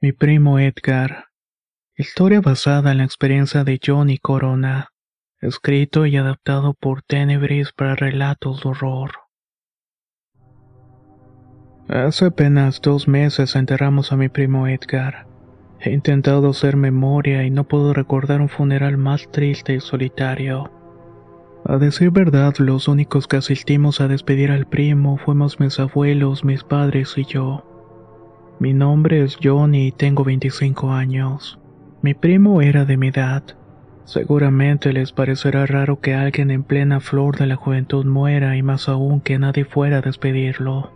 Mi primo Edgar. Historia basada en la experiencia de Johnny Corona. Escrito y adaptado por Tenebris para relatos de horror. Hace apenas dos meses enterramos a mi primo Edgar. He intentado hacer memoria y no puedo recordar un funeral más triste y solitario. A decir verdad, los únicos que asistimos a despedir al primo fuimos mis abuelos, mis padres y yo. Mi nombre es Johnny y tengo 25 años. Mi primo era de mi edad. Seguramente les parecerá raro que alguien en plena flor de la juventud muera y más aún que nadie fuera a despedirlo.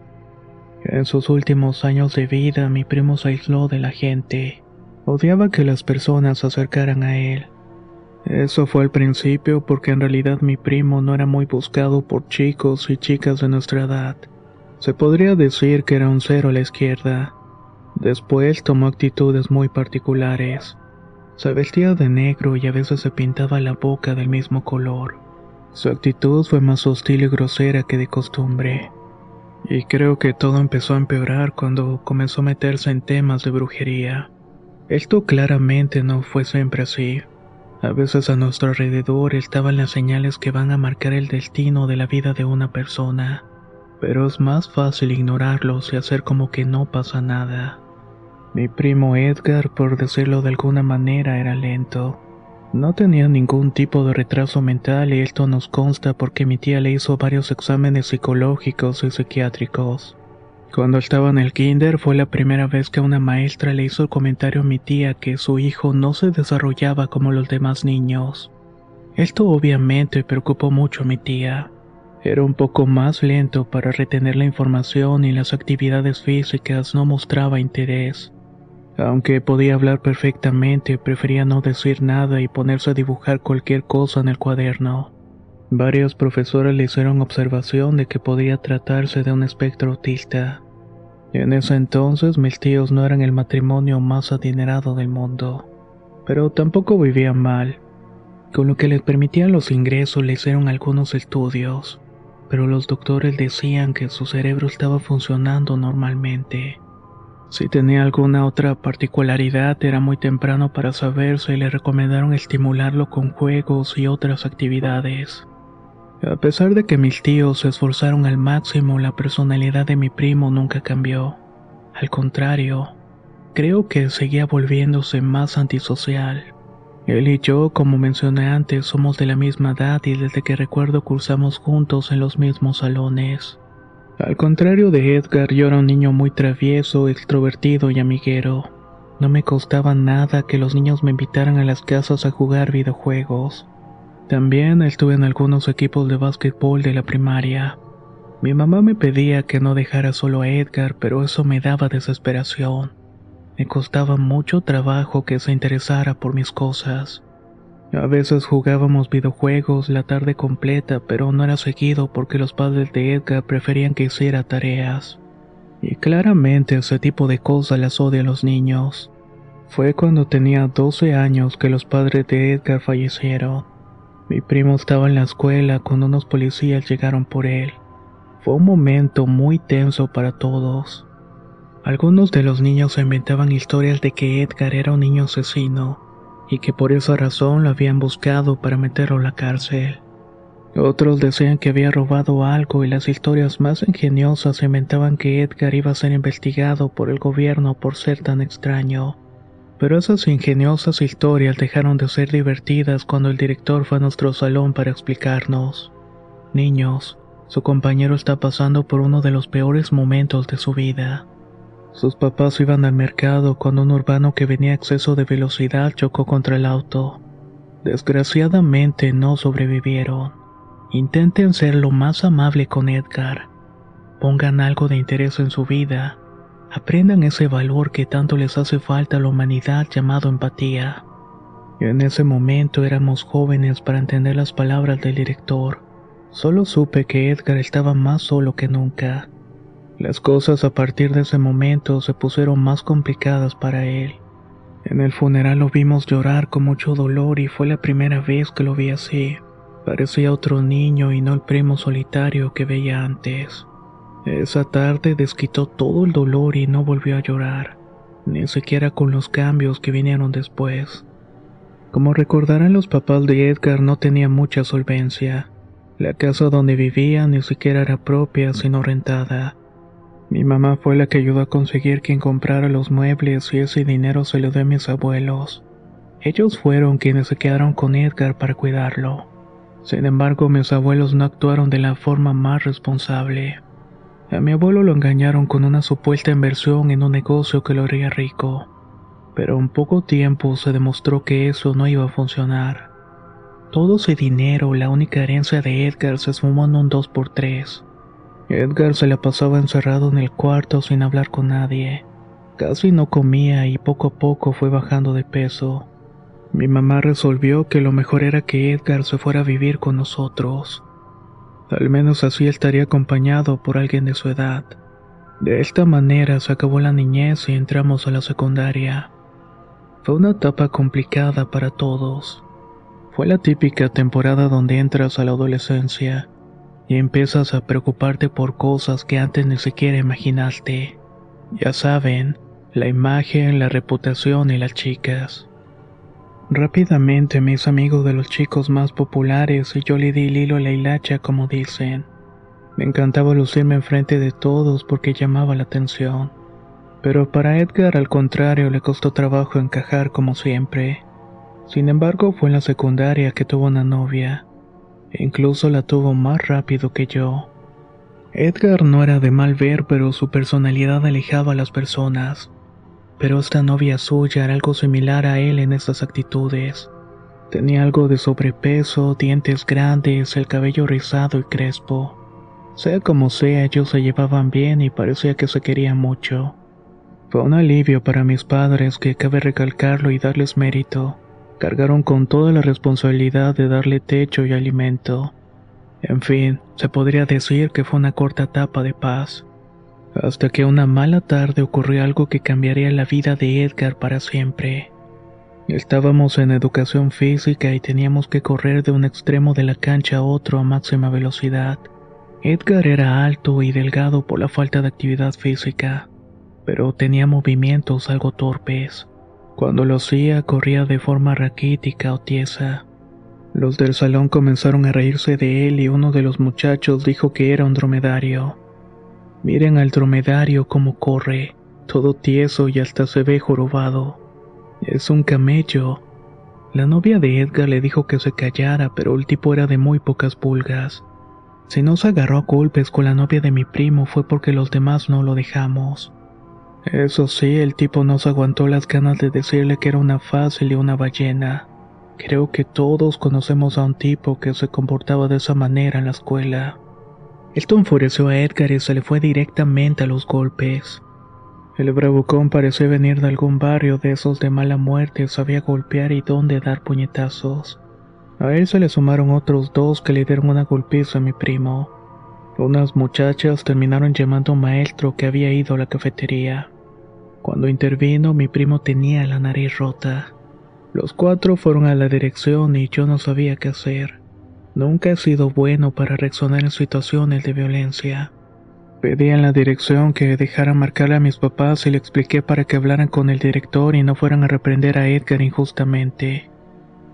En sus últimos años de vida mi primo se aisló de la gente. Odiaba que las personas se acercaran a él. Eso fue al principio porque en realidad mi primo no era muy buscado por chicos y chicas de nuestra edad. Se podría decir que era un cero a la izquierda. Después tomó actitudes muy particulares. Se vestía de negro y a veces se pintaba la boca del mismo color. Su actitud fue más hostil y grosera que de costumbre. Y creo que todo empezó a empeorar cuando comenzó a meterse en temas de brujería. Esto claramente no fue siempre así. A veces a nuestro alrededor estaban las señales que van a marcar el destino de la vida de una persona, pero es más fácil ignorarlos y hacer como que no pasa nada. Mi primo Edgar, por decirlo de alguna manera, era lento. No tenía ningún tipo de retraso mental y esto nos consta porque mi tía le hizo varios exámenes psicológicos y psiquiátricos. Cuando estaba en el kinder fue la primera vez que una maestra le hizo el comentario a mi tía que su hijo no se desarrollaba como los demás niños. Esto obviamente preocupó mucho a mi tía. Era un poco más lento para retener la información y las actividades físicas no mostraba interés. Aunque podía hablar perfectamente, prefería no decir nada y ponerse a dibujar cualquier cosa en el cuaderno. Varios profesores le hicieron observación de que podría tratarse de un espectro autista. En ese entonces mis tíos no eran el matrimonio más adinerado del mundo, pero tampoco vivían mal. Con lo que les permitían los ingresos le hicieron algunos estudios, pero los doctores decían que su cerebro estaba funcionando normalmente. Si tenía alguna otra particularidad era muy temprano para saberse y le recomendaron estimularlo con juegos y otras actividades. A pesar de que mis tíos se esforzaron al máximo, la personalidad de mi primo nunca cambió. Al contrario, creo que seguía volviéndose más antisocial. Él y yo, como mencioné antes, somos de la misma edad y desde que recuerdo cursamos juntos en los mismos salones. Al contrario de Edgar, yo era un niño muy travieso, extrovertido y amiguero. No me costaba nada que los niños me invitaran a las casas a jugar videojuegos. También estuve en algunos equipos de básquetbol de la primaria. Mi mamá me pedía que no dejara solo a Edgar, pero eso me daba desesperación. Me costaba mucho trabajo que se interesara por mis cosas. A veces jugábamos videojuegos la tarde completa, pero no era seguido porque los padres de Edgar preferían que hiciera tareas. Y claramente ese tipo de cosas las odia a los niños. Fue cuando tenía 12 años que los padres de Edgar fallecieron. Mi primo estaba en la escuela cuando unos policías llegaron por él. Fue un momento muy tenso para todos. Algunos de los niños inventaban historias de que Edgar era un niño asesino y que por esa razón lo habían buscado para meterlo a la cárcel. Otros decían que había robado algo y las historias más ingeniosas inventaban que Edgar iba a ser investigado por el gobierno por ser tan extraño. Pero esas ingeniosas historias dejaron de ser divertidas cuando el director fue a nuestro salón para explicarnos. Niños, su compañero está pasando por uno de los peores momentos de su vida. Sus papás iban al mercado cuando un urbano que venía a exceso de velocidad chocó contra el auto. Desgraciadamente no sobrevivieron. Intenten ser lo más amable con Edgar. pongan algo de interés en su vida, aprendan ese valor que tanto les hace falta a la humanidad llamado empatía. En ese momento éramos jóvenes para entender las palabras del director. Solo supe que Edgar estaba más solo que nunca. Las cosas a partir de ese momento se pusieron más complicadas para él. En el funeral lo vimos llorar con mucho dolor y fue la primera vez que lo vi así. Parecía otro niño y no el primo solitario que veía antes. Esa tarde desquitó todo el dolor y no volvió a llorar, ni siquiera con los cambios que vinieron después. Como recordarán los papás de Edgar no tenía mucha solvencia. La casa donde vivía ni siquiera era propia, sino rentada. Mi mamá fue la que ayudó a conseguir quien comprara los muebles y ese dinero se lo dio a mis abuelos. Ellos fueron quienes se quedaron con Edgar para cuidarlo. Sin embargo, mis abuelos no actuaron de la forma más responsable. A mi abuelo lo engañaron con una supuesta inversión en un negocio que lo haría rico. Pero en poco tiempo se demostró que eso no iba a funcionar. Todo ese dinero, la única herencia de Edgar, se esfumó en un 2x3. Edgar se la pasaba encerrado en el cuarto sin hablar con nadie. Casi no comía y poco a poco fue bajando de peso. Mi mamá resolvió que lo mejor era que Edgar se fuera a vivir con nosotros. Al menos así estaría acompañado por alguien de su edad. De esta manera se acabó la niñez y entramos a la secundaria. Fue una etapa complicada para todos. Fue la típica temporada donde entras a la adolescencia y empiezas a preocuparte por cosas que antes ni siquiera imaginaste. Ya saben, la imagen, la reputación y las chicas. Rápidamente me hice amigo de los chicos más populares y yo le di el hilo la hilacha como dicen. Me encantaba lucirme enfrente de todos porque llamaba la atención. Pero para Edgar al contrario le costó trabajo encajar como siempre. Sin embargo fue en la secundaria que tuvo una novia. Incluso la tuvo más rápido que yo. Edgar no era de mal ver pero su personalidad alejaba a las personas pero esta novia suya era algo similar a él en esas actitudes. Tenía algo de sobrepeso, dientes grandes, el cabello rizado y crespo. Sea como sea, ellos se llevaban bien y parecía que se querían mucho. Fue un alivio para mis padres que cabe recalcarlo y darles mérito. Cargaron con toda la responsabilidad de darle techo y alimento. En fin, se podría decir que fue una corta etapa de paz. Hasta que una mala tarde ocurrió algo que cambiaría la vida de Edgar para siempre. Estábamos en educación física y teníamos que correr de un extremo de la cancha a otro a máxima velocidad. Edgar era alto y delgado por la falta de actividad física, pero tenía movimientos algo torpes. Cuando lo hacía corría de forma raquítica o tiesa. Los del salón comenzaron a reírse de él y uno de los muchachos dijo que era un dromedario. Miren al dromedario como corre, todo tieso y hasta se ve jorobado. Es un camello. La novia de Edgar le dijo que se callara, pero el tipo era de muy pocas pulgas. Si no se agarró a golpes con la novia de mi primo fue porque los demás no lo dejamos. Eso sí, el tipo no se aguantó las ganas de decirle que era una fácil y una ballena. Creo que todos conocemos a un tipo que se comportaba de esa manera en la escuela. Esto enfureció a Edgar y se le fue directamente a los golpes. El bravucón parecía venir de algún barrio de esos de mala muerte, sabía golpear y dónde dar puñetazos. A él se le sumaron otros dos que le dieron una golpiza a mi primo. Unas muchachas terminaron llamando a un maestro que había ido a la cafetería. Cuando intervino, mi primo tenía la nariz rota. Los cuatro fueron a la dirección y yo no sabía qué hacer. Nunca he sido bueno para reaccionar en situaciones de violencia. Pedí en la dirección que dejaran marcarle a mis papás y le expliqué para que hablaran con el director y no fueran a reprender a Edgar injustamente.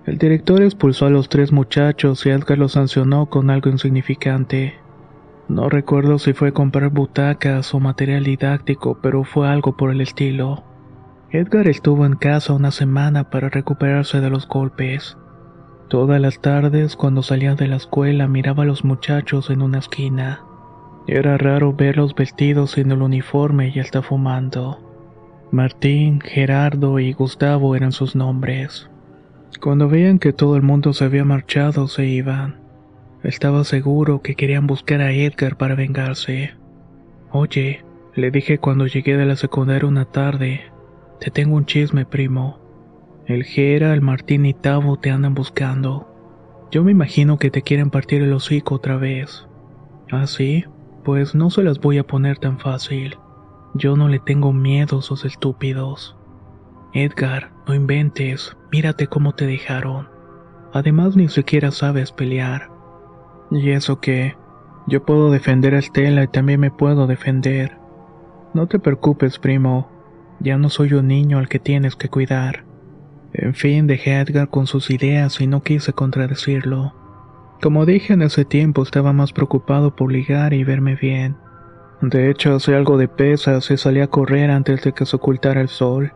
El director expulsó a los tres muchachos y Edgar los sancionó con algo insignificante. No recuerdo si fue comprar butacas o material didáctico, pero fue algo por el estilo. Edgar estuvo en casa una semana para recuperarse de los golpes. Todas las tardes, cuando salía de la escuela, miraba a los muchachos en una esquina. Era raro verlos vestidos en el uniforme y hasta fumando. Martín, Gerardo y Gustavo eran sus nombres. Cuando veían que todo el mundo se había marchado, se iban. Estaba seguro que querían buscar a Edgar para vengarse. Oye, le dije cuando llegué de la secundaria una tarde, te tengo un chisme, primo. El Gera, el Martín y Tavo te andan buscando. Yo me imagino que te quieren partir el hocico otra vez. ¿Ah, sí? Pues no se las voy a poner tan fácil. Yo no le tengo miedo a esos estúpidos. Edgar, no inventes, mírate cómo te dejaron. Además ni siquiera sabes pelear. ¿Y eso qué? Yo puedo defender a Estela y también me puedo defender. No te preocupes, primo. Ya no soy un niño al que tienes que cuidar. En fin, dejé a Edgar con sus ideas y no quise contradecirlo. Como dije en ese tiempo, estaba más preocupado por ligar y verme bien. De hecho, hacía algo de pesas y salí a correr antes de que se ocultara el sol.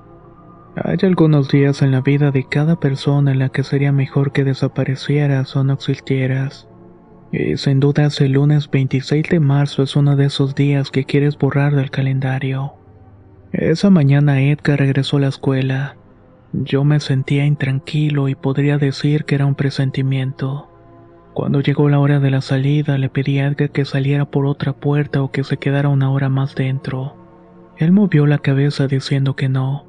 Hay algunos días en la vida de cada persona en la que sería mejor que desaparecieras o no existieras. Y sin duda el lunes 26 de marzo es uno de esos días que quieres borrar del calendario. Esa mañana Edgar regresó a la escuela. Yo me sentía intranquilo y podría decir que era un presentimiento. Cuando llegó la hora de la salida le pedí a Edgar que saliera por otra puerta o que se quedara una hora más dentro. Él movió la cabeza diciendo que no.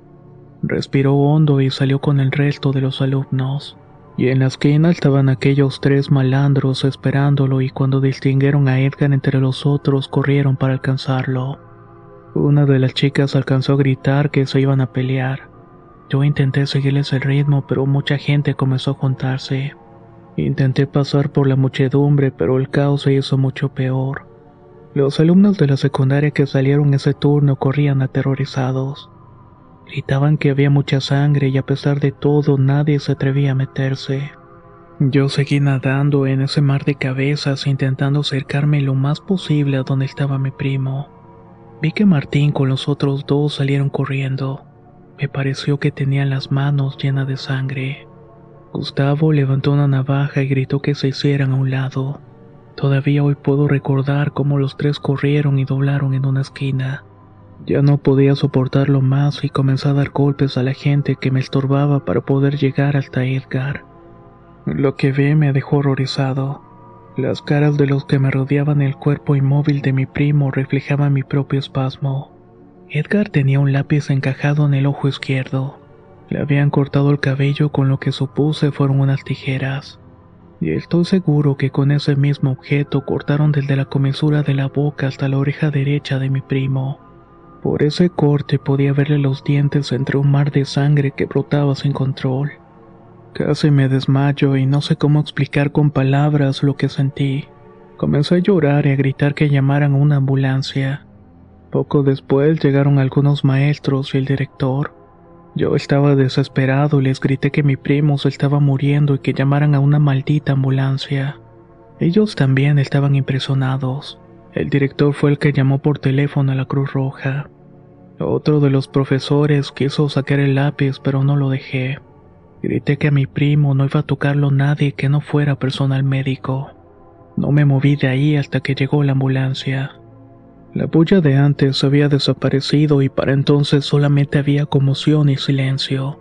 Respiró hondo y salió con el resto de los alumnos. Y en la esquina estaban aquellos tres malandros esperándolo y cuando distinguieron a Edgar entre los otros corrieron para alcanzarlo. Una de las chicas alcanzó a gritar que se iban a pelear. Yo intenté seguirles el ritmo, pero mucha gente comenzó a juntarse. Intenté pasar por la muchedumbre, pero el caos se hizo mucho peor. Los alumnos de la secundaria que salieron ese turno corrían aterrorizados. Gritaban que había mucha sangre y a pesar de todo nadie se atrevía a meterse. Yo seguí nadando en ese mar de cabezas intentando acercarme lo más posible a donde estaba mi primo. Vi que Martín con los otros dos salieron corriendo. Me pareció que tenían las manos llenas de sangre. Gustavo levantó una navaja y gritó que se hicieran a un lado. Todavía hoy puedo recordar cómo los tres corrieron y doblaron en una esquina. Ya no podía soportarlo más y comencé a dar golpes a la gente que me estorbaba para poder llegar hasta Edgar. Lo que vi me dejó horrorizado. Las caras de los que me rodeaban el cuerpo inmóvil de mi primo reflejaban mi propio espasmo. Edgar tenía un lápiz encajado en el ojo izquierdo. Le habían cortado el cabello con lo que supuse fueron unas tijeras. Y estoy seguro que con ese mismo objeto cortaron desde la comisura de la boca hasta la oreja derecha de mi primo. Por ese corte podía verle los dientes entre un mar de sangre que brotaba sin control. Casi me desmayo y no sé cómo explicar con palabras lo que sentí. Comencé a llorar y a gritar que llamaran a una ambulancia. Poco después llegaron algunos maestros y el director. Yo estaba desesperado y les grité que mi primo se estaba muriendo y que llamaran a una maldita ambulancia. Ellos también estaban impresionados. El director fue el que llamó por teléfono a la Cruz Roja. Otro de los profesores quiso sacar el lápiz, pero no lo dejé. Grité que a mi primo no iba a tocarlo nadie que no fuera personal médico. No me moví de ahí hasta que llegó la ambulancia. La bulla de antes había desaparecido y para entonces solamente había conmoción y silencio.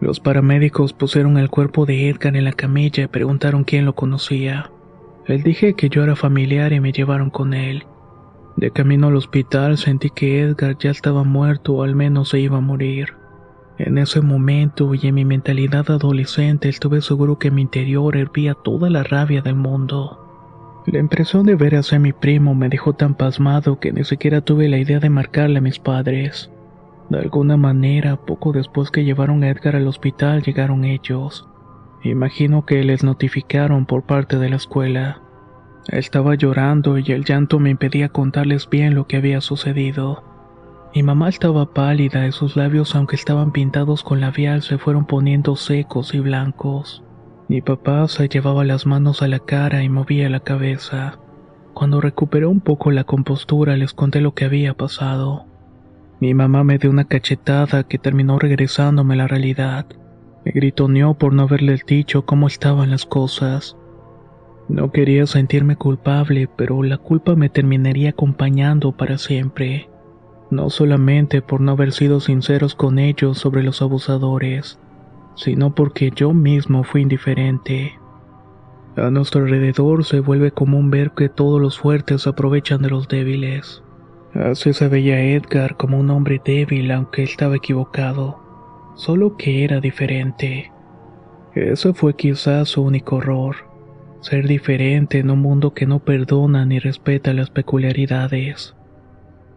Los paramédicos pusieron el cuerpo de Edgar en la camilla y preguntaron quién lo conocía. Les dije que yo era familiar y me llevaron con él. De camino al hospital sentí que Edgar ya estaba muerto o al menos se iba a morir. En ese momento y en mi mentalidad adolescente estuve seguro que en mi interior hervía toda la rabia del mundo. La impresión de ver a mi primo me dejó tan pasmado que ni siquiera tuve la idea de marcarle a mis padres. De alguna manera, poco después que llevaron a Edgar al hospital llegaron ellos. Imagino que les notificaron por parte de la escuela. Estaba llorando y el llanto me impedía contarles bien lo que había sucedido. Mi mamá estaba pálida y sus labios, aunque estaban pintados con labial, se fueron poniendo secos y blancos. Mi papá se llevaba las manos a la cara y movía la cabeza. Cuando recuperé un poco la compostura les conté lo que había pasado. Mi mamá me dio una cachetada que terminó regresándome a la realidad. Me gritoneó por no haberle dicho cómo estaban las cosas. No quería sentirme culpable, pero la culpa me terminaría acompañando para siempre. No solamente por no haber sido sinceros con ellos sobre los abusadores, sino porque yo mismo fui indiferente. A nuestro alrededor se vuelve común ver que todos los fuertes aprovechan de los débiles. Así se veía Edgar como un hombre débil aunque estaba equivocado, solo que era diferente. Ese fue quizás su único horror, ser diferente en un mundo que no perdona ni respeta las peculiaridades.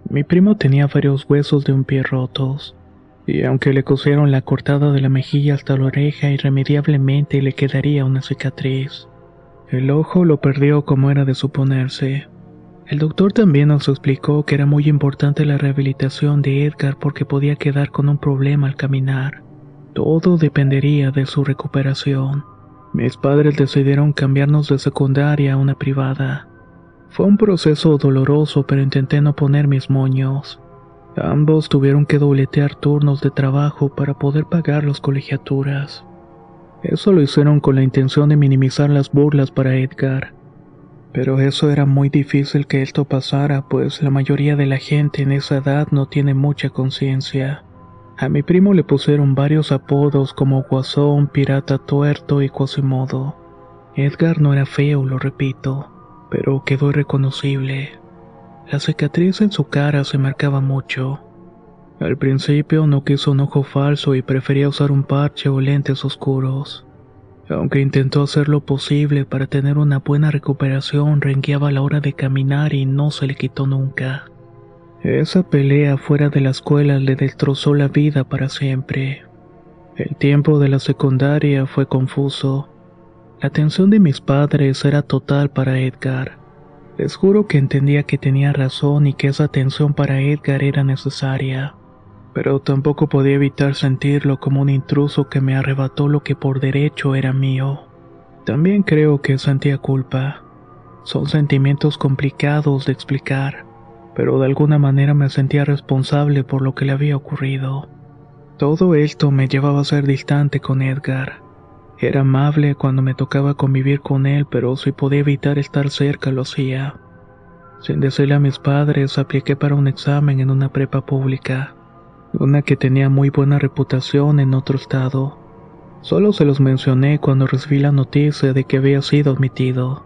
Mi primo tenía varios huesos de un pie rotos, y aunque le cosieron la cortada de la mejilla hasta la oreja, irremediablemente le quedaría una cicatriz. El ojo lo perdió como era de suponerse. El doctor también nos explicó que era muy importante la rehabilitación de Edgar porque podía quedar con un problema al caminar. Todo dependería de su recuperación. Mis padres decidieron cambiarnos de secundaria a una privada. Fue un proceso doloroso, pero intenté no poner mis moños. Ambos tuvieron que dobletear turnos de trabajo para poder pagar las colegiaturas. Eso lo hicieron con la intención de minimizar las burlas para Edgar. Pero eso era muy difícil que esto pasara, pues la mayoría de la gente en esa edad no tiene mucha conciencia. A mi primo le pusieron varios apodos como Guasón, Pirata Tuerto y Quasimodo. Edgar no era feo, lo repito, pero quedó irreconocible. La cicatriz en su cara se marcaba mucho. Al principio no quiso un ojo falso y prefería usar un parche o lentes oscuros. Aunque intentó hacer lo posible para tener una buena recuperación, rengueaba la hora de caminar y no se le quitó nunca. Esa pelea fuera de la escuela le destrozó la vida para siempre. El tiempo de la secundaria fue confuso. La atención de mis padres era total para Edgar. Les juro que entendía que tenía razón y que esa atención para Edgar era necesaria, pero tampoco podía evitar sentirlo como un intruso que me arrebató lo que por derecho era mío. También creo que sentía culpa. Son sentimientos complicados de explicar, pero de alguna manera me sentía responsable por lo que le había ocurrido. Todo esto me llevaba a ser distante con Edgar. Era amable cuando me tocaba convivir con él, pero si podía evitar estar cerca lo hacía. Sin decirle a mis padres, apliqué para un examen en una prepa pública, una que tenía muy buena reputación en otro estado. Solo se los mencioné cuando recibí la noticia de que había sido admitido.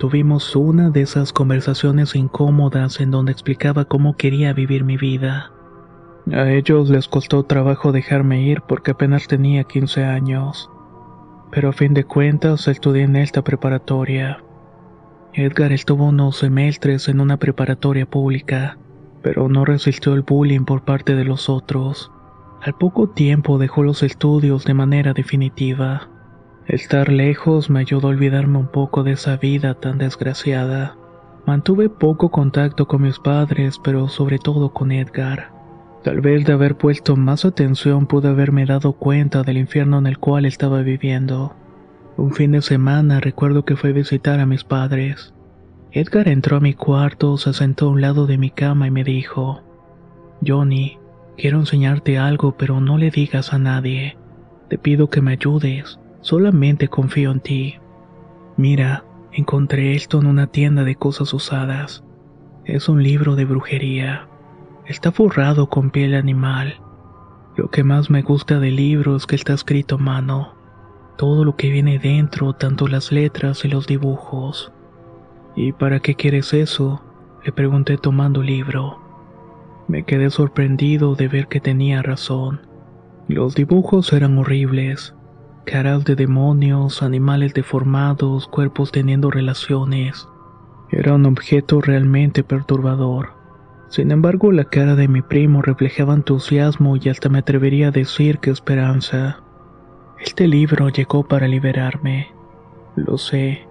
Tuvimos una de esas conversaciones incómodas en donde explicaba cómo quería vivir mi vida. A ellos les costó trabajo dejarme ir porque apenas tenía 15 años pero a fin de cuentas estudié en esta preparatoria. Edgar estuvo unos semestres en una preparatoria pública, pero no resistió el bullying por parte de los otros. Al poco tiempo dejó los estudios de manera definitiva. Estar lejos me ayudó a olvidarme un poco de esa vida tan desgraciada. Mantuve poco contacto con mis padres, pero sobre todo con Edgar. Tal vez de haber puesto más atención pude haberme dado cuenta del infierno en el cual estaba viviendo. Un fin de semana recuerdo que fui a visitar a mis padres. Edgar entró a mi cuarto, se sentó a un lado de mi cama y me dijo, Johnny, quiero enseñarte algo pero no le digas a nadie. Te pido que me ayudes, solamente confío en ti. Mira, encontré esto en una tienda de cosas usadas. Es un libro de brujería. Está forrado con piel animal. Lo que más me gusta del libro es que está escrito a mano. Todo lo que viene dentro, tanto las letras y los dibujos. ¿Y para qué quieres eso? Le pregunté tomando el libro. Me quedé sorprendido de ver que tenía razón. Los dibujos eran horribles. Caras de demonios, animales deformados, cuerpos teniendo relaciones. Era un objeto realmente perturbador. Sin embargo, la cara de mi primo reflejaba entusiasmo y hasta me atrevería a decir que esperanza. Este libro llegó para liberarme. Lo sé.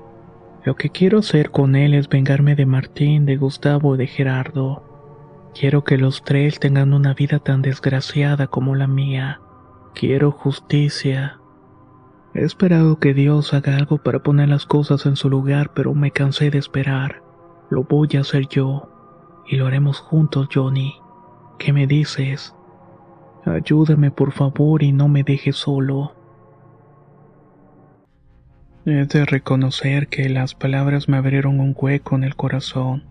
Lo que quiero hacer con él es vengarme de Martín, de Gustavo y de Gerardo. Quiero que los tres tengan una vida tan desgraciada como la mía. Quiero justicia. He esperado que Dios haga algo para poner las cosas en su lugar, pero me cansé de esperar. Lo voy a hacer yo y lo haremos juntos, Johnny. ¿Qué me dices? Ayúdame por favor y no me dejes solo. He de reconocer que las palabras me abrieron un hueco en el corazón.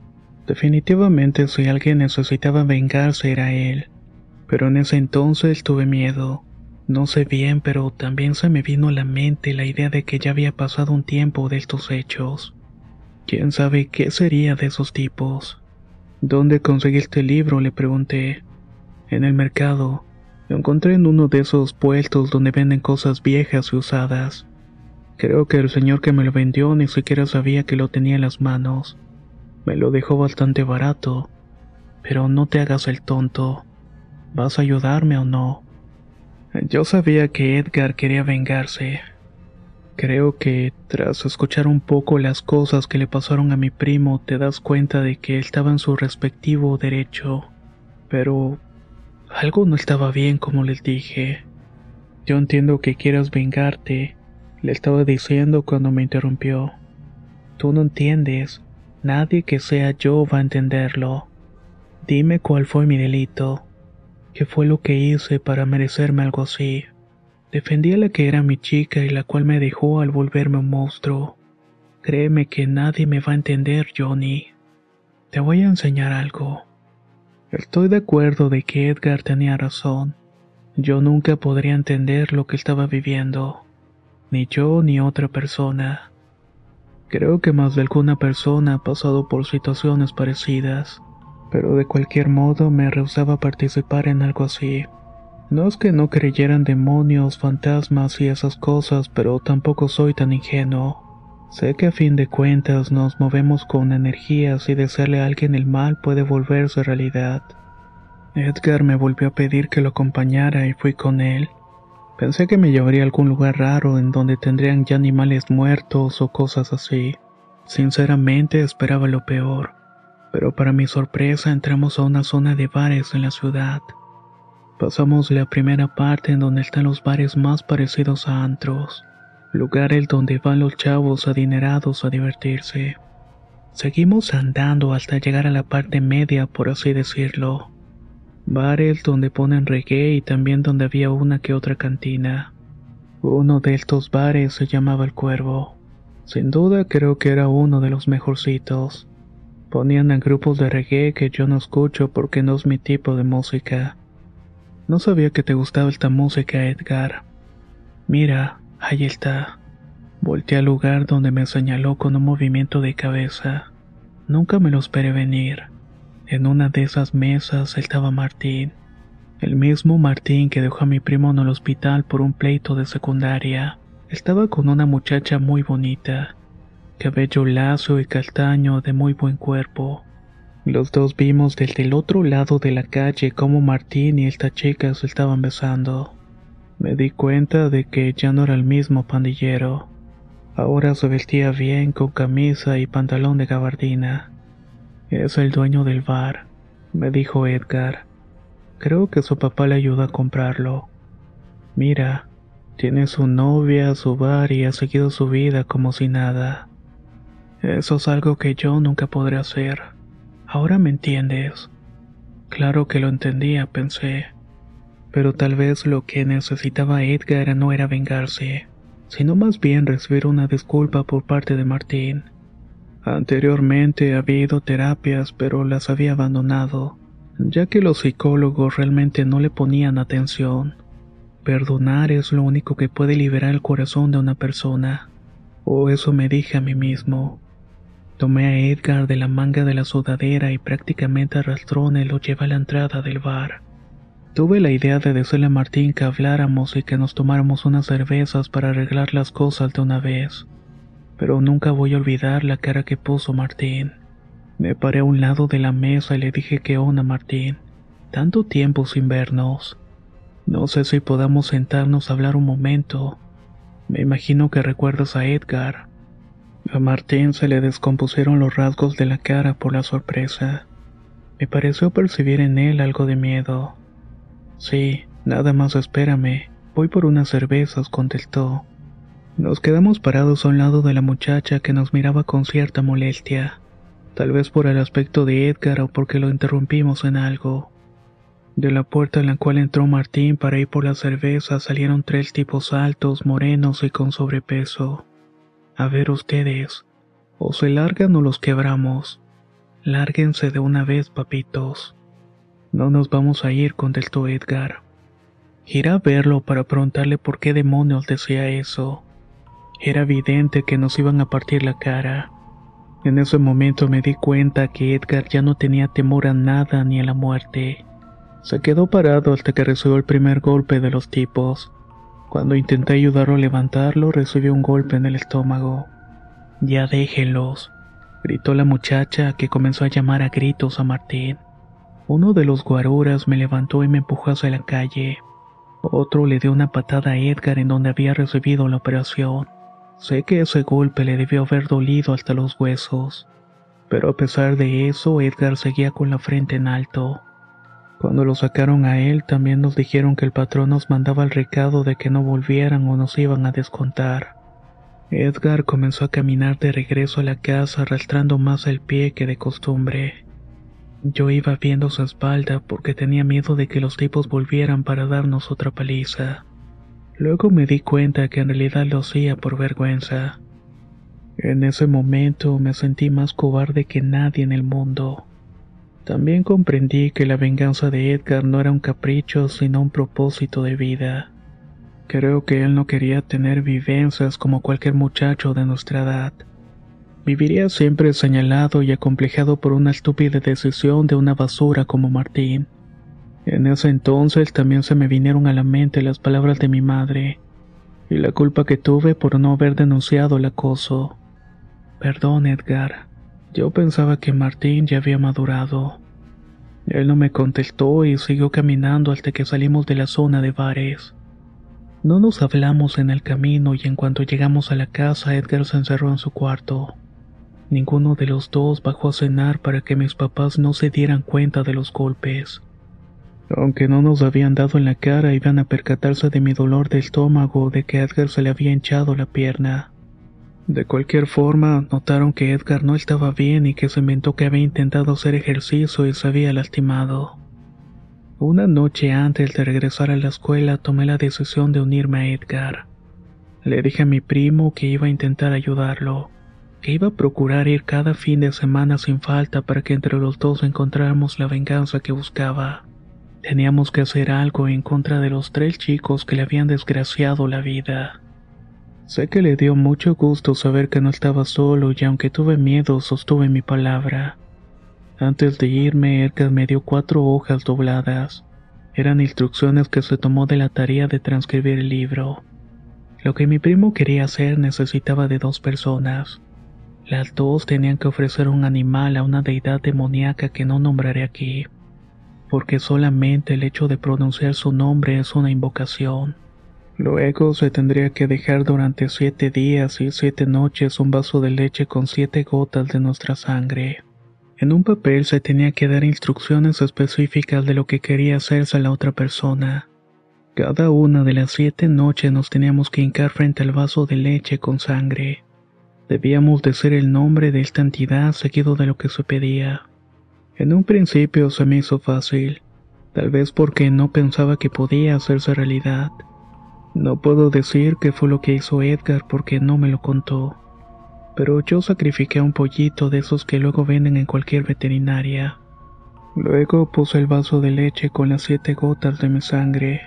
Definitivamente si alguien necesitaba vengarse era él. Pero en ese entonces tuve miedo. No sé bien, pero también se me vino a la mente la idea de que ya había pasado un tiempo de estos hechos. ¿Quién sabe qué sería de esos tipos? ¿Dónde conseguiste el libro? le pregunté. En el mercado. Lo encontré en uno de esos puestos donde venden cosas viejas y usadas. Creo que el señor que me lo vendió ni siquiera sabía que lo tenía en las manos. Me lo dejó bastante barato. Pero no te hagas el tonto. ¿Vas a ayudarme o no? Yo sabía que Edgar quería vengarse. Creo que, tras escuchar un poco las cosas que le pasaron a mi primo, te das cuenta de que estaba en su respectivo derecho. Pero algo no estaba bien como les dije. Yo entiendo que quieras vengarte, le estaba diciendo cuando me interrumpió. Tú no entiendes. Nadie que sea yo va a entenderlo. Dime cuál fue mi delito. ¿Qué fue lo que hice para merecerme algo así? Defendí a la que era mi chica y la cual me dejó al volverme un monstruo. Créeme que nadie me va a entender, Johnny. Te voy a enseñar algo. Estoy de acuerdo de que Edgar tenía razón. Yo nunca podría entender lo que estaba viviendo. Ni yo ni otra persona. Creo que más de alguna persona ha pasado por situaciones parecidas, pero de cualquier modo me rehusaba a participar en algo así. No es que no creyeran demonios, fantasmas y esas cosas, pero tampoco soy tan ingenuo. Sé que a fin de cuentas nos movemos con energías y desearle a alguien el mal puede volverse realidad. Edgar me volvió a pedir que lo acompañara y fui con él. Pensé que me llevaría a algún lugar raro en donde tendrían ya animales muertos o cosas así. Sinceramente esperaba lo peor, pero para mi sorpresa entramos a una zona de bares en la ciudad. Pasamos la primera parte en donde están los bares más parecidos a antros lugares donde van los chavos adinerados a divertirse. Seguimos andando hasta llegar a la parte media, por así decirlo. Bares donde ponen reggae y también donde había una que otra cantina. Uno de estos bares se llamaba El Cuervo. Sin duda creo que era uno de los mejorcitos. Ponían a grupos de reggae que yo no escucho porque no es mi tipo de música. No sabía que te gustaba esta música, Edgar. Mira, Ahí está. Volteé al lugar donde me señaló con un movimiento de cabeza. Nunca me lo esperé venir. En una de esas mesas estaba Martín. El mismo Martín que dejó a mi primo en el hospital por un pleito de secundaria. Estaba con una muchacha muy bonita. Cabello lacio y castaño de muy buen cuerpo. Los dos vimos desde el otro lado de la calle cómo Martín y esta chica se estaban besando. Me di cuenta de que ya no era el mismo pandillero. Ahora se vestía bien con camisa y pantalón de gabardina. Es el dueño del bar, me dijo Edgar. Creo que su papá le ayudó a comprarlo. Mira, tiene su novia, su bar y ha seguido su vida como si nada. Eso es algo que yo nunca podré hacer. Ahora me entiendes. Claro que lo entendía, pensé. Pero tal vez lo que necesitaba Edgar no era vengarse, sino más bien recibir una disculpa por parte de Martín. Anteriormente había ido terapias, pero las había abandonado, ya que los psicólogos realmente no le ponían atención. Perdonar es lo único que puede liberar el corazón de una persona, o eso me dije a mí mismo. Tomé a Edgar de la manga de la sudadera y prácticamente arrastróne lo llevé a la entrada del bar. Tuve la idea de decirle a Martín que habláramos y que nos tomáramos unas cervezas para arreglar las cosas de una vez. Pero nunca voy a olvidar la cara que puso Martín. Me paré a un lado de la mesa y le dije que onda Martín. Tanto tiempo sin vernos. No sé si podamos sentarnos a hablar un momento. Me imagino que recuerdas a Edgar. A Martín se le descompusieron los rasgos de la cara por la sorpresa. Me pareció percibir en él algo de miedo. Sí, nada más espérame. Voy por unas cervezas, contestó. Nos quedamos parados a un lado de la muchacha que nos miraba con cierta molestia, tal vez por el aspecto de Edgar o porque lo interrumpimos en algo. De la puerta en la cual entró Martín para ir por la cerveza salieron tres tipos altos, morenos y con sobrepeso. A ver ustedes, o se largan o los quebramos. Lárguense de una vez, papitos. No nos vamos a ir, contestó Edgar. Iré a verlo para preguntarle por qué demonios decía eso. Era evidente que nos iban a partir la cara. En ese momento me di cuenta que Edgar ya no tenía temor a nada ni a la muerte. Se quedó parado hasta que recibió el primer golpe de los tipos. Cuando intenté ayudarlo a levantarlo, recibió un golpe en el estómago. Ya déjenlos, gritó la muchacha que comenzó a llamar a gritos a Martín. Uno de los guaruras me levantó y me empujó hacia la calle. Otro le dio una patada a Edgar en donde había recibido la operación. Sé que ese golpe le debió haber dolido hasta los huesos. Pero a pesar de eso, Edgar seguía con la frente en alto. Cuando lo sacaron a él, también nos dijeron que el patrón nos mandaba el recado de que no volvieran o nos iban a descontar. Edgar comenzó a caminar de regreso a la casa arrastrando más el pie que de costumbre. Yo iba viendo su espalda porque tenía miedo de que los tipos volvieran para darnos otra paliza. Luego me di cuenta que en realidad lo hacía por vergüenza. En ese momento me sentí más cobarde que nadie en el mundo. También comprendí que la venganza de Edgar no era un capricho, sino un propósito de vida. Creo que él no quería tener vivencias como cualquier muchacho de nuestra edad. Viviría siempre señalado y acomplejado por una estúpida decisión de una basura como Martín. En ese entonces también se me vinieron a la mente las palabras de mi madre y la culpa que tuve por no haber denunciado el acoso. Perdón, Edgar. Yo pensaba que Martín ya había madurado. Él no me contestó y siguió caminando hasta que salimos de la zona de bares. No nos hablamos en el camino y en cuanto llegamos a la casa Edgar se encerró en su cuarto. Ninguno de los dos bajó a cenar para que mis papás no se dieran cuenta de los golpes. Aunque no nos habían dado en la cara, iban a percatarse de mi dolor de estómago de que Edgar se le había hinchado la pierna. De cualquier forma, notaron que Edgar no estaba bien y que se inventó que había intentado hacer ejercicio y se había lastimado. Una noche antes de regresar a la escuela tomé la decisión de unirme a Edgar. Le dije a mi primo que iba a intentar ayudarlo, que iba a procurar ir cada fin de semana sin falta para que entre los dos encontráramos la venganza que buscaba. Teníamos que hacer algo en contra de los tres chicos que le habían desgraciado la vida. Sé que le dio mucho gusto saber que no estaba solo y aunque tuve miedo sostuve mi palabra. Antes de irme, Edgar me dio cuatro hojas dobladas. Eran instrucciones que se tomó de la tarea de transcribir el libro. Lo que mi primo quería hacer necesitaba de dos personas. Las dos tenían que ofrecer un animal a una deidad demoníaca que no nombraré aquí, porque solamente el hecho de pronunciar su nombre es una invocación. Luego se tendría que dejar durante siete días y siete noches un vaso de leche con siete gotas de nuestra sangre. En un papel se tenía que dar instrucciones específicas de lo que quería hacerse la otra persona. Cada una de las siete noches nos teníamos que hincar frente al vaso de leche con sangre. Debíamos decir el nombre de esta entidad seguido de lo que se pedía. En un principio se me hizo fácil, tal vez porque no pensaba que podía hacerse realidad. No puedo decir qué fue lo que hizo Edgar porque no me lo contó. Pero yo sacrifiqué un pollito de esos que luego venden en cualquier veterinaria. Luego puse el vaso de leche con las siete gotas de mi sangre.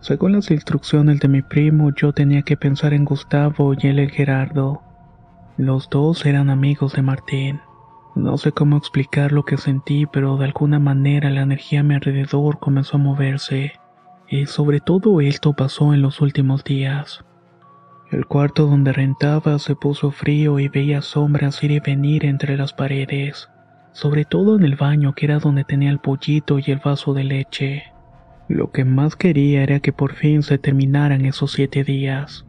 Según las instrucciones de mi primo, yo tenía que pensar en Gustavo y él en Gerardo. Los dos eran amigos de Martín. No sé cómo explicar lo que sentí, pero de alguna manera la energía a mi alrededor comenzó a moverse. Y sobre todo esto pasó en los últimos días. El cuarto donde rentaba se puso frío y veía sombras ir y venir entre las paredes, sobre todo en el baño que era donde tenía el pollito y el vaso de leche. Lo que más quería era que por fin se terminaran esos siete días.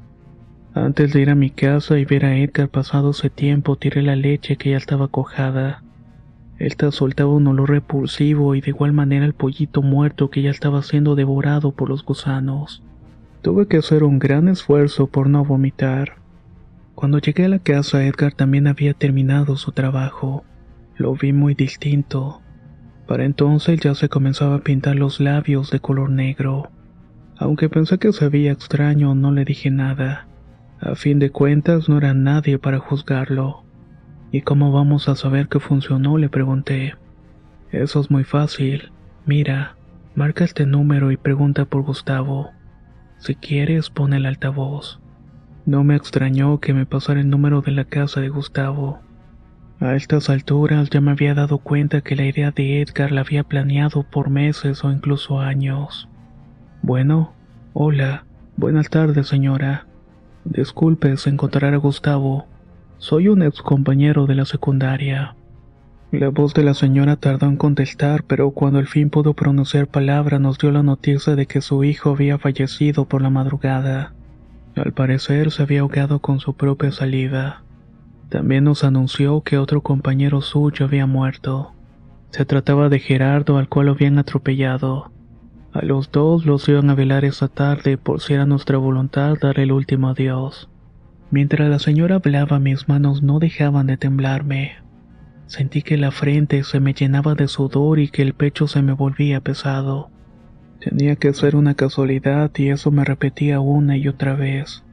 Antes de ir a mi casa y ver a Edgar pasado ese tiempo, tiré la leche que ya estaba cojada. Esta soltaba un olor repulsivo y de igual manera el pollito muerto que ya estaba siendo devorado por los gusanos. Tuve que hacer un gran esfuerzo por no vomitar. Cuando llegué a la casa Edgar también había terminado su trabajo. Lo vi muy distinto. Para entonces ya se comenzaba a pintar los labios de color negro. Aunque pensé que se veía extraño, no le dije nada. A fin de cuentas no era nadie para juzgarlo. ¿Y cómo vamos a saber que funcionó? le pregunté. Eso es muy fácil. Mira, marca este número y pregunta por Gustavo. Si quieres, pon el altavoz. No me extrañó que me pasara el número de la casa de Gustavo. A estas alturas ya me había dado cuenta que la idea de Edgar la había planeado por meses o incluso años. Bueno, hola, buenas tardes señora. Disculpe, se encontrará Gustavo. Soy un ex compañero de la secundaria. La voz de la señora tardó en contestar, pero cuando al fin pudo pronunciar palabra nos dio la noticia de que su hijo había fallecido por la madrugada. Al parecer se había ahogado con su propia salida. También nos anunció que otro compañero suyo había muerto. Se trataba de Gerardo al cual lo habían atropellado. A los dos los iban a velar esa tarde por si era nuestra voluntad dar el último adiós. Mientras la señora hablaba mis manos no dejaban de temblarme. Sentí que la frente se me llenaba de sudor y que el pecho se me volvía pesado. Tenía que ser una casualidad y eso me repetía una y otra vez.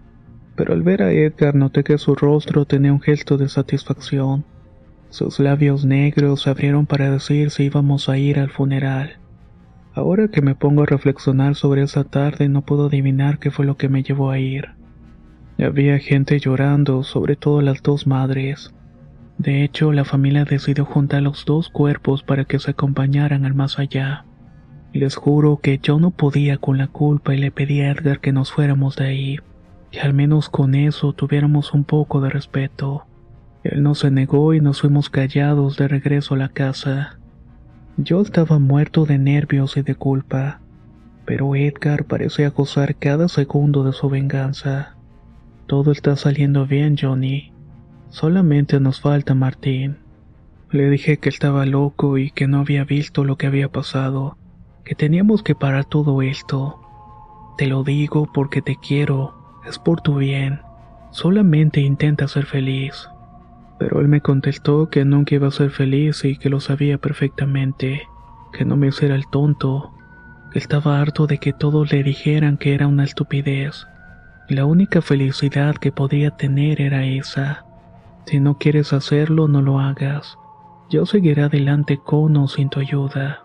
Pero al ver a Edgar noté que su rostro tenía un gesto de satisfacción. Sus labios negros se abrieron para decir si íbamos a ir al funeral. Ahora que me pongo a reflexionar sobre esa tarde no puedo adivinar qué fue lo que me llevó a ir. Había gente llorando, sobre todo las dos madres. De hecho, la familia decidió juntar los dos cuerpos para que se acompañaran al más allá. Les juro que yo no podía con la culpa y le pedí a Edgar que nos fuéramos de ahí, que al menos con eso tuviéramos un poco de respeto. Él no se negó y nos fuimos callados de regreso a la casa. Yo estaba muerto de nervios y de culpa, pero Edgar parecía gozar cada segundo de su venganza. Todo está saliendo bien, Johnny. Solamente nos falta Martín. Le dije que estaba loco y que no había visto lo que había pasado, que teníamos que parar todo esto. Te lo digo porque te quiero, es por tu bien. Solamente intenta ser feliz. Pero él me contestó que nunca iba a ser feliz y que lo sabía perfectamente, que no me hiciera el tonto, que estaba harto de que todos le dijeran que era una estupidez. La única felicidad que podría tener era esa. Si no quieres hacerlo, no lo hagas. Yo seguiré adelante con o sin tu ayuda.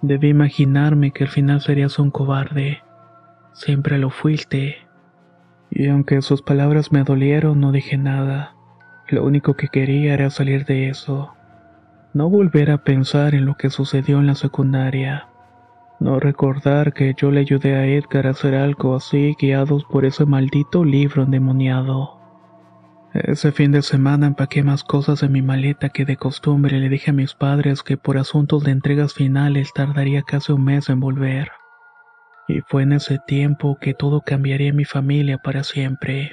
Debí imaginarme que al final serías un cobarde. Siempre lo fuiste. Y aunque sus palabras me dolieron, no dije nada. Lo único que quería era salir de eso. No volver a pensar en lo que sucedió en la secundaria. No recordar que yo le ayudé a Edgar a hacer algo así guiados por ese maldito libro endemoniado. Ese fin de semana empaqué más cosas en mi maleta que de costumbre le dije a mis padres que por asuntos de entregas finales tardaría casi un mes en volver. Y fue en ese tiempo que todo cambiaría en mi familia para siempre.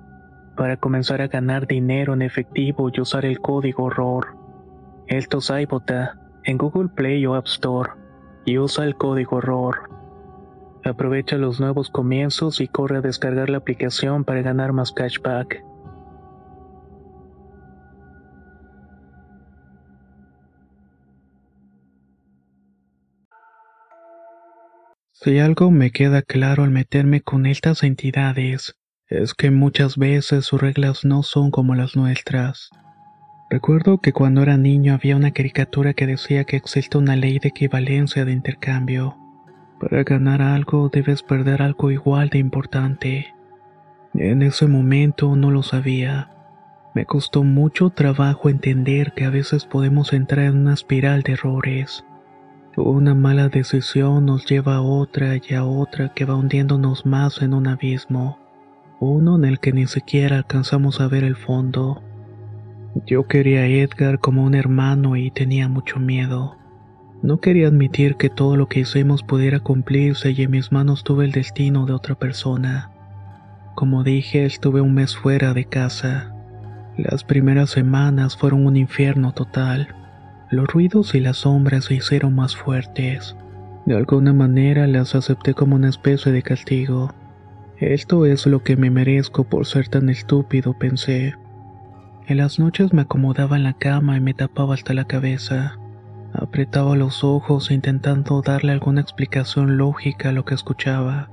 para comenzar a ganar dinero en efectivo y usar el código ROR. Esto es iBota en Google Play o App Store y usa el código ROR. Aprovecha los nuevos comienzos y corre a descargar la aplicación para ganar más cashback. Si algo me queda claro al meterme con estas entidades, es que muchas veces sus reglas no son como las nuestras. Recuerdo que cuando era niño había una caricatura que decía que existe una ley de equivalencia de intercambio. Para ganar algo debes perder algo igual de importante. En ese momento no lo sabía. Me costó mucho trabajo entender que a veces podemos entrar en una espiral de errores. Una mala decisión nos lleva a otra y a otra que va hundiéndonos más en un abismo, uno en el que ni siquiera alcanzamos a ver el fondo. Yo quería a Edgar como un hermano y tenía mucho miedo. No quería admitir que todo lo que hicimos pudiera cumplirse y en mis manos tuve el destino de otra persona. Como dije, estuve un mes fuera de casa. Las primeras semanas fueron un infierno total. Los ruidos y las sombras se hicieron más fuertes. De alguna manera las acepté como una especie de castigo. Esto es lo que me merezco por ser tan estúpido, pensé. En las noches me acomodaba en la cama y me tapaba hasta la cabeza. Apretaba los ojos intentando darle alguna explicación lógica a lo que escuchaba.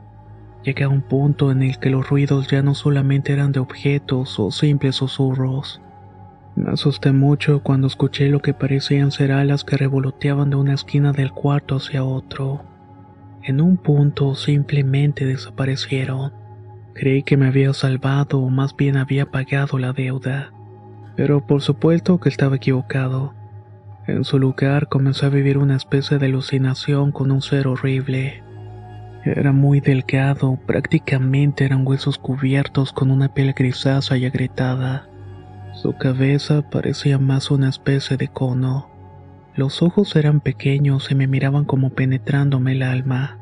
Llegué a un punto en el que los ruidos ya no solamente eran de objetos o simples susurros. Me asusté mucho cuando escuché lo que parecían ser alas que revoloteaban de una esquina del cuarto hacia otro. En un punto simplemente desaparecieron. Creí que me había salvado o más bien había pagado la deuda. Pero por supuesto que estaba equivocado. En su lugar comenzó a vivir una especie de alucinación con un ser horrible. Era muy delgado, prácticamente eran huesos cubiertos con una piel grisácea y agrietada. Su cabeza parecía más una especie de cono. Los ojos eran pequeños y me miraban como penetrándome el alma.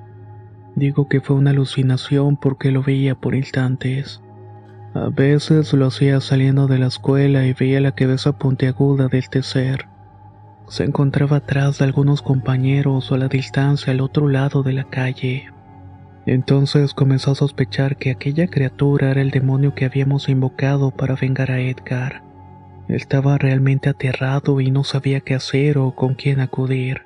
Digo que fue una alucinación porque lo veía por instantes. A veces lo hacía saliendo de la escuela y veía la cabeza puntiaguda de este se encontraba atrás de algunos compañeros o a la distancia al otro lado de la calle. Entonces comenzó a sospechar que aquella criatura era el demonio que habíamos invocado para vengar a Edgar. Estaba realmente aterrado y no sabía qué hacer o con quién acudir.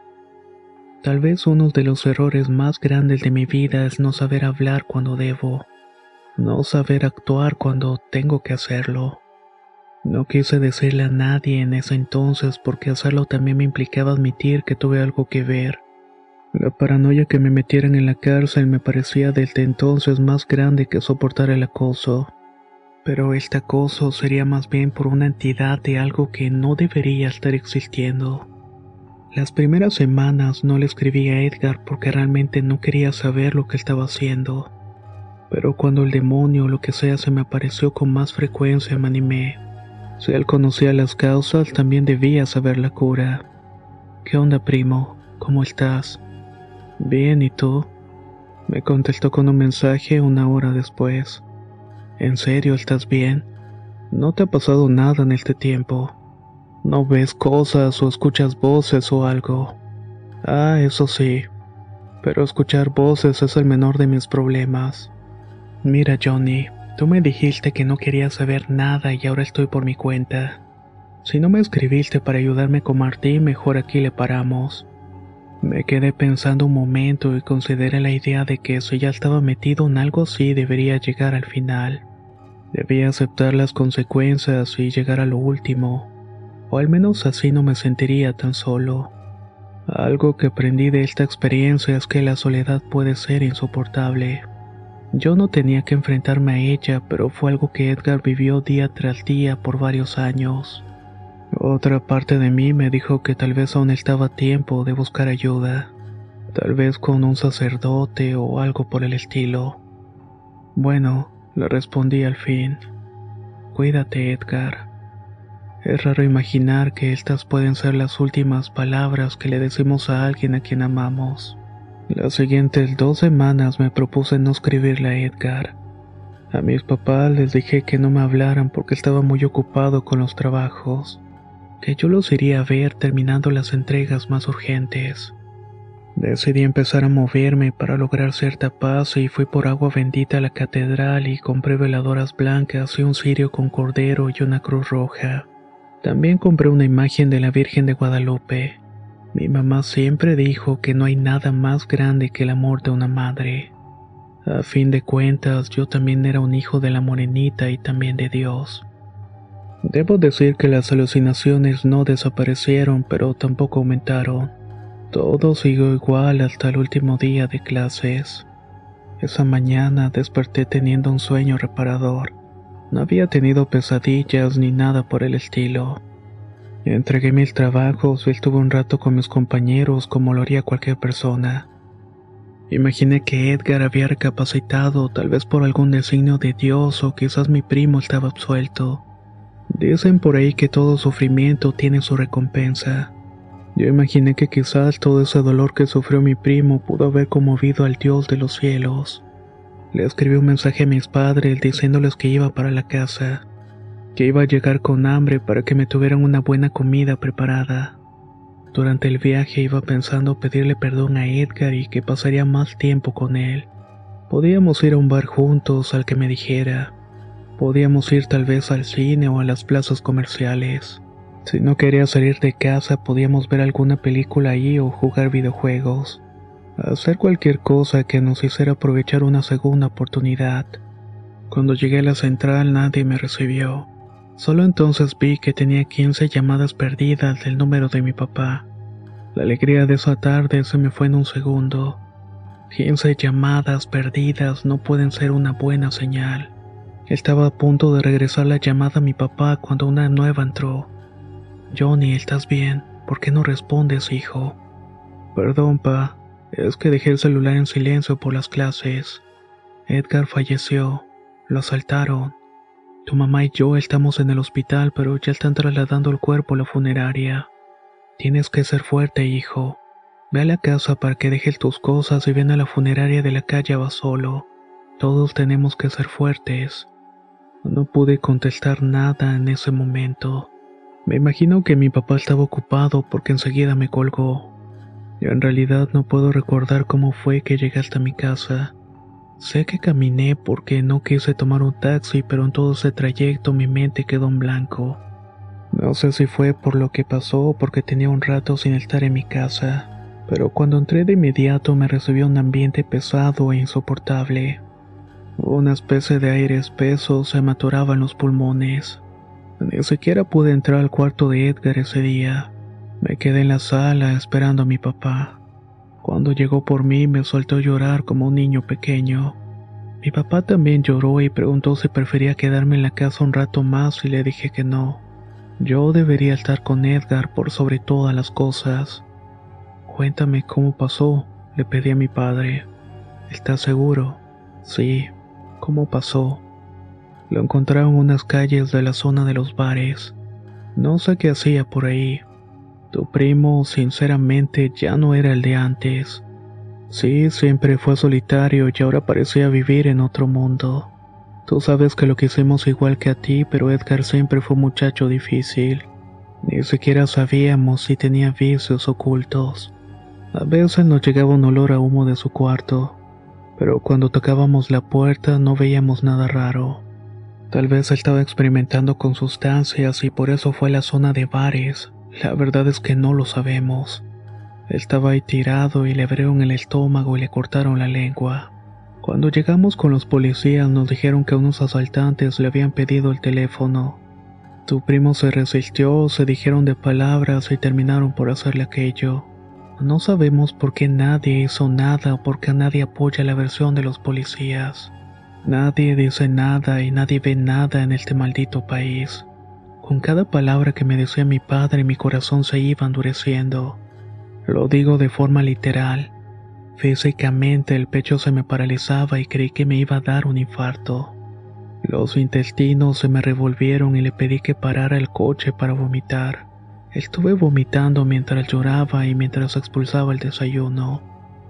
Tal vez uno de los errores más grandes de mi vida es no saber hablar cuando debo, no saber actuar cuando tengo que hacerlo. No quise decirle a nadie en ese entonces porque hacerlo también me implicaba admitir que tuve algo que ver. La paranoia que me metieran en la cárcel me parecía desde entonces más grande que soportar el acoso. Pero este acoso sería más bien por una entidad de algo que no debería estar existiendo. Las primeras semanas no le escribí a Edgar porque realmente no quería saber lo que estaba haciendo. Pero cuando el demonio o lo que sea se me apareció con más frecuencia me animé. Si él conocía las causas, también debía saber la cura. ¿Qué onda, primo? ¿Cómo estás? Bien, ¿y tú? Me contestó con un mensaje una hora después. ¿En serio estás bien? ¿No te ha pasado nada en este tiempo? ¿No ves cosas o escuchas voces o algo? Ah, eso sí. Pero escuchar voces es el menor de mis problemas. Mira, Johnny, Tú me dijiste que no querías saber nada y ahora estoy por mi cuenta. Si no me escribiste para ayudarme con Martín, mejor aquí le paramos. Me quedé pensando un momento y consideré la idea de que si ya estaba metido en algo así debería llegar al final. Debía aceptar las consecuencias y llegar a lo último, o al menos así no me sentiría tan solo. Algo que aprendí de esta experiencia es que la soledad puede ser insoportable. Yo no tenía que enfrentarme a ella, pero fue algo que Edgar vivió día tras día por varios años. Otra parte de mí me dijo que tal vez aún estaba tiempo de buscar ayuda, tal vez con un sacerdote o algo por el estilo. Bueno, le respondí al fin. Cuídate, Edgar. Es raro imaginar que estas pueden ser las últimas palabras que le decimos a alguien a quien amamos. Las siguientes dos semanas me propuse no escribirle a Edgar. A mis papás les dije que no me hablaran porque estaba muy ocupado con los trabajos que yo los iría a ver terminando las entregas más urgentes. Decidí empezar a moverme para lograr cierta paz y fui por agua bendita a la catedral y compré veladoras blancas y un cirio con cordero y una cruz roja. También compré una imagen de la Virgen de Guadalupe. Mi mamá siempre dijo que no hay nada más grande que el amor de una madre. A fin de cuentas, yo también era un hijo de la morenita y también de Dios. Debo decir que las alucinaciones no desaparecieron, pero tampoco aumentaron. Todo siguió igual hasta el último día de clases. Esa mañana desperté teniendo un sueño reparador. No había tenido pesadillas ni nada por el estilo. Entregué mis trabajos y estuve un rato con mis compañeros como lo haría cualquier persona. Imaginé que Edgar había recapacitado, tal vez por algún designio de Dios o quizás mi primo estaba absuelto. Dicen por ahí que todo sufrimiento tiene su recompensa. Yo imaginé que quizás todo ese dolor que sufrió mi primo pudo haber conmovido al Dios de los cielos. Le escribí un mensaje a mis padres diciéndoles que iba para la casa, que iba a llegar con hambre para que me tuvieran una buena comida preparada. Durante el viaje iba pensando pedirle perdón a Edgar y que pasaría más tiempo con él. Podíamos ir a un bar juntos al que me dijera, Podíamos ir tal vez al cine o a las plazas comerciales. Si no quería salir de casa, podíamos ver alguna película ahí o jugar videojuegos. Hacer cualquier cosa que nos hiciera aprovechar una segunda oportunidad. Cuando llegué a la central nadie me recibió. Solo entonces vi que tenía 15 llamadas perdidas del número de mi papá. La alegría de esa tarde se me fue en un segundo. 15 llamadas perdidas no pueden ser una buena señal. Estaba a punto de regresar la llamada a mi papá cuando una nueva entró. Johnny, ¿estás bien? ¿Por qué no respondes, hijo? Perdón, pa. Es que dejé el celular en silencio por las clases. Edgar falleció. Lo asaltaron. Tu mamá y yo estamos en el hospital, pero ya están trasladando el cuerpo a la funeraria. Tienes que ser fuerte, hijo. Ve a la casa para que dejes tus cosas y ven a la funeraria de la calle va solo. Todos tenemos que ser fuertes. No pude contestar nada en ese momento. Me imagino que mi papá estaba ocupado porque enseguida me colgó. Yo en realidad no puedo recordar cómo fue que llegué hasta mi casa. Sé que caminé porque no quise tomar un taxi, pero en todo ese trayecto mi mente quedó en blanco. No sé si fue por lo que pasó o porque tenía un rato sin estar en mi casa, pero cuando entré de inmediato me recibió un ambiente pesado e insoportable. Una especie de aire espeso se me atoraba en los pulmones. Ni siquiera pude entrar al cuarto de Edgar ese día. Me quedé en la sala esperando a mi papá. Cuando llegó por mí me soltó llorar como un niño pequeño. Mi papá también lloró y preguntó si prefería quedarme en la casa un rato más y le dije que no. Yo debería estar con Edgar por sobre todas las cosas. Cuéntame cómo pasó, le pedí a mi padre. ¿Estás seguro? Sí, cómo pasó. Lo encontraron en unas calles de la zona de los bares. No sé qué hacía por ahí. Tu primo, sinceramente, ya no era el de antes. Sí, siempre fue solitario y ahora parecía vivir en otro mundo. Tú sabes que lo quisimos igual que a ti, pero Edgar siempre fue un muchacho difícil. Ni siquiera sabíamos si tenía vicios ocultos. A veces nos llegaba un olor a humo de su cuarto pero cuando tocábamos la puerta no veíamos nada raro. Tal vez estaba experimentando con sustancias y por eso fue a la zona de bares. La verdad es que no lo sabemos. Estaba ahí tirado y le abrieron el estómago y le cortaron la lengua. Cuando llegamos con los policías nos dijeron que unos asaltantes le habían pedido el teléfono. Tu primo se resistió, se dijeron de palabras y terminaron por hacerle aquello. No sabemos por qué nadie hizo nada o por qué nadie apoya la versión de los policías. Nadie dice nada y nadie ve nada en este maldito país. Con cada palabra que me decía mi padre mi corazón se iba endureciendo. Lo digo de forma literal. Físicamente el pecho se me paralizaba y creí que me iba a dar un infarto. Los intestinos se me revolvieron y le pedí que parara el coche para vomitar. Estuve vomitando mientras lloraba y mientras expulsaba el desayuno.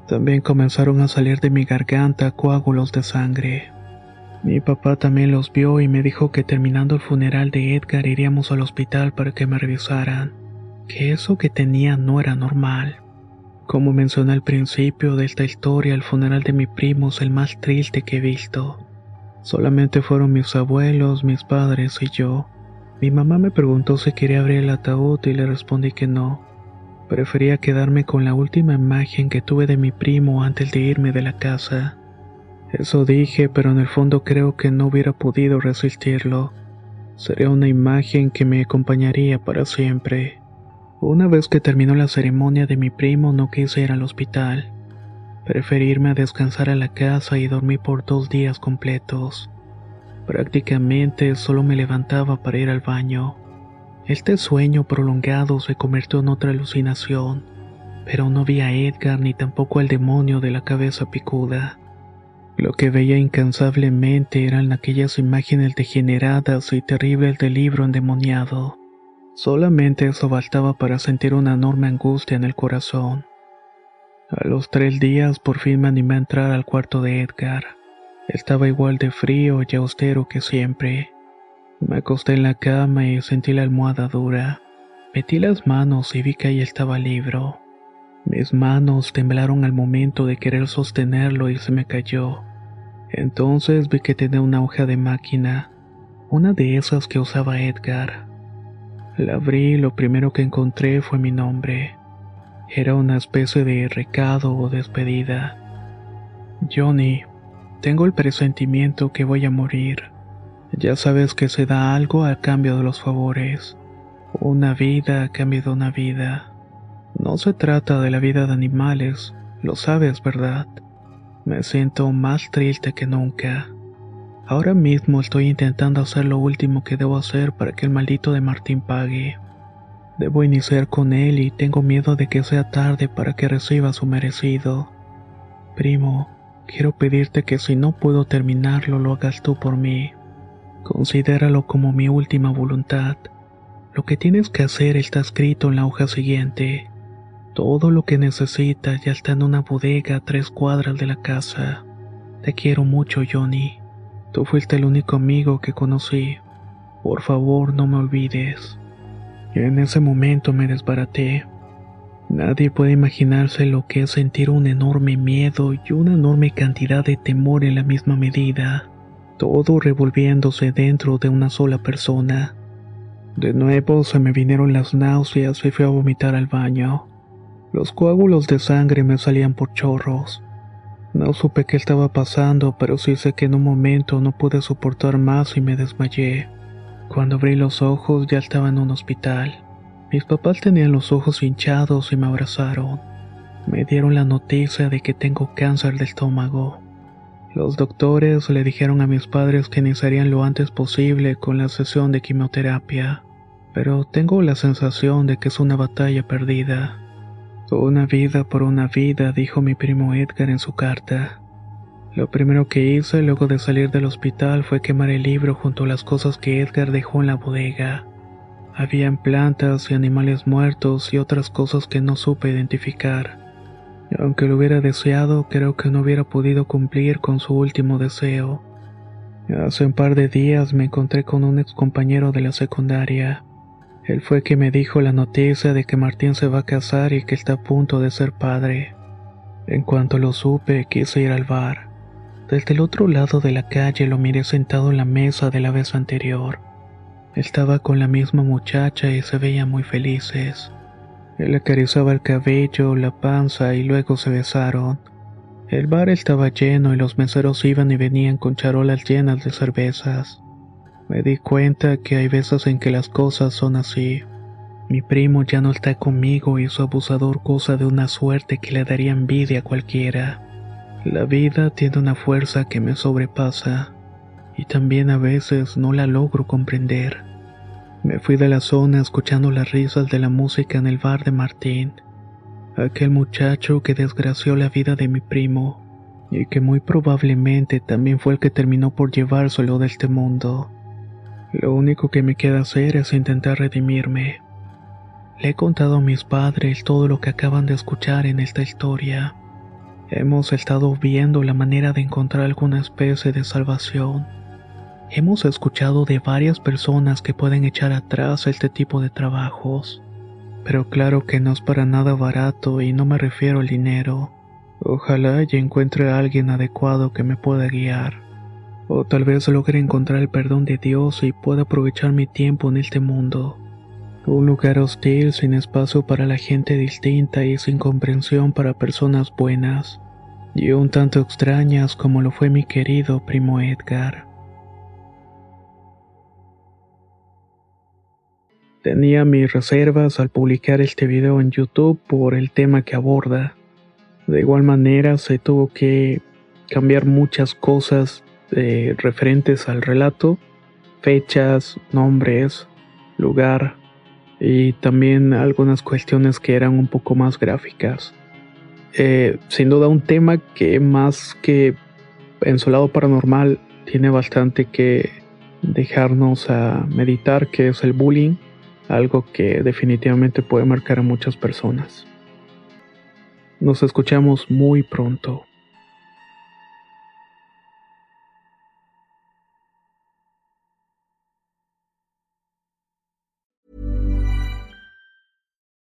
También comenzaron a salir de mi garganta coágulos de sangre. Mi papá también los vio y me dijo que terminando el funeral de Edgar iríamos al hospital para que me revisaran, que eso que tenía no era normal. Como mencioné al principio de esta historia, el funeral de mi primo es el más triste que he visto. Solamente fueron mis abuelos, mis padres y yo. Mi mamá me preguntó si quería abrir el ataúd y le respondí que no. Prefería quedarme con la última imagen que tuve de mi primo antes de irme de la casa. Eso dije, pero en el fondo creo que no hubiera podido resistirlo. Sería una imagen que me acompañaría para siempre. Una vez que terminó la ceremonia de mi primo no quise ir al hospital. Preferí irme a descansar a la casa y dormí por dos días completos. Prácticamente solo me levantaba para ir al baño. Este sueño prolongado se convirtió en otra alucinación, pero no vi a Edgar ni tampoco al demonio de la cabeza picuda. Lo que veía incansablemente eran aquellas imágenes degeneradas y terribles del libro endemoniado. Solamente eso bastaba para sentir una enorme angustia en el corazón. A los tres días por fin me animé a entrar al cuarto de Edgar. Estaba igual de frío y austero que siempre. Me acosté en la cama y sentí la almohada dura. Metí las manos y vi que ahí estaba el libro. Mis manos temblaron al momento de querer sostenerlo y se me cayó. Entonces vi que tenía una hoja de máquina, una de esas que usaba Edgar. La abrí y lo primero que encontré fue mi nombre. Era una especie de recado o despedida. Johnny, tengo el presentimiento que voy a morir. Ya sabes que se da algo a cambio de los favores. Una vida a cambio de una vida. No se trata de la vida de animales, lo sabes, ¿verdad? Me siento más triste que nunca. Ahora mismo estoy intentando hacer lo último que debo hacer para que el maldito de Martín pague. Debo iniciar con él y tengo miedo de que sea tarde para que reciba su merecido. Primo, quiero pedirte que si no puedo terminarlo lo hagas tú por mí. Considéralo como mi última voluntad. Lo que tienes que hacer está escrito en la hoja siguiente. Todo lo que necesitas ya está en una bodega a tres cuadras de la casa. Te quiero mucho, Johnny. Tú fuiste el único amigo que conocí. Por favor, no me olvides. En ese momento me desbaraté. Nadie puede imaginarse lo que es sentir un enorme miedo y una enorme cantidad de temor en la misma medida, todo revolviéndose dentro de una sola persona. De nuevo se me vinieron las náuseas y fui a vomitar al baño. Los coágulos de sangre me salían por chorros. No supe qué estaba pasando, pero sí sé que en un momento no pude soportar más y me desmayé. Cuando abrí los ojos ya estaba en un hospital. Mis papás tenían los ojos hinchados y me abrazaron. Me dieron la noticia de que tengo cáncer de estómago. Los doctores le dijeron a mis padres que iniciarían lo antes posible con la sesión de quimioterapia, pero tengo la sensación de que es una batalla perdida. Una vida por una vida, dijo mi primo Edgar en su carta. Lo primero que hice luego de salir del hospital fue quemar el libro junto a las cosas que Edgar dejó en la bodega. Habían plantas y animales muertos y otras cosas que no supe identificar. aunque lo hubiera deseado, creo que no hubiera podido cumplir con su último deseo. Hace un par de días me encontré con un ex compañero de la secundaria. Él fue quien me dijo la noticia de que Martín se va a casar y que está a punto de ser padre. En cuanto lo supe, quise ir al bar. Desde el otro lado de la calle lo miré sentado en la mesa de la vez anterior. Estaba con la misma muchacha y se veían muy felices. Él acariciaba el cabello, la panza y luego se besaron. El bar estaba lleno y los meseros iban y venían con charolas llenas de cervezas. Me di cuenta que hay veces en que las cosas son así. Mi primo ya no está conmigo y su abusador goza de una suerte que le daría envidia a cualquiera. La vida tiene una fuerza que me sobrepasa y también a veces no la logro comprender. Me fui de la zona escuchando las risas de la música en el bar de Martín, aquel muchacho que desgració la vida de mi primo y que muy probablemente también fue el que terminó por llevárselo de este mundo. Lo único que me queda hacer es intentar redimirme. Le he contado a mis padres todo lo que acaban de escuchar en esta historia. Hemos estado viendo la manera de encontrar alguna especie de salvación. Hemos escuchado de varias personas que pueden echar atrás este tipo de trabajos. Pero claro que no es para nada barato y no me refiero al dinero. Ojalá y encuentre a alguien adecuado que me pueda guiar. O tal vez logre encontrar el perdón de Dios y pueda aprovechar mi tiempo en este mundo. Un lugar hostil sin espacio para la gente distinta y sin comprensión para personas buenas. Y un tanto extrañas como lo fue mi querido primo Edgar. Tenía mis reservas al publicar este video en YouTube por el tema que aborda. De igual manera se tuvo que cambiar muchas cosas referentes al relato, fechas, nombres, lugar y también algunas cuestiones que eran un poco más gráficas. Eh, sin duda un tema que más que en su lado paranormal tiene bastante que dejarnos a meditar, que es el bullying algo que definitivamente puede marcar a muchas personas. Nos escuchamos muy pronto.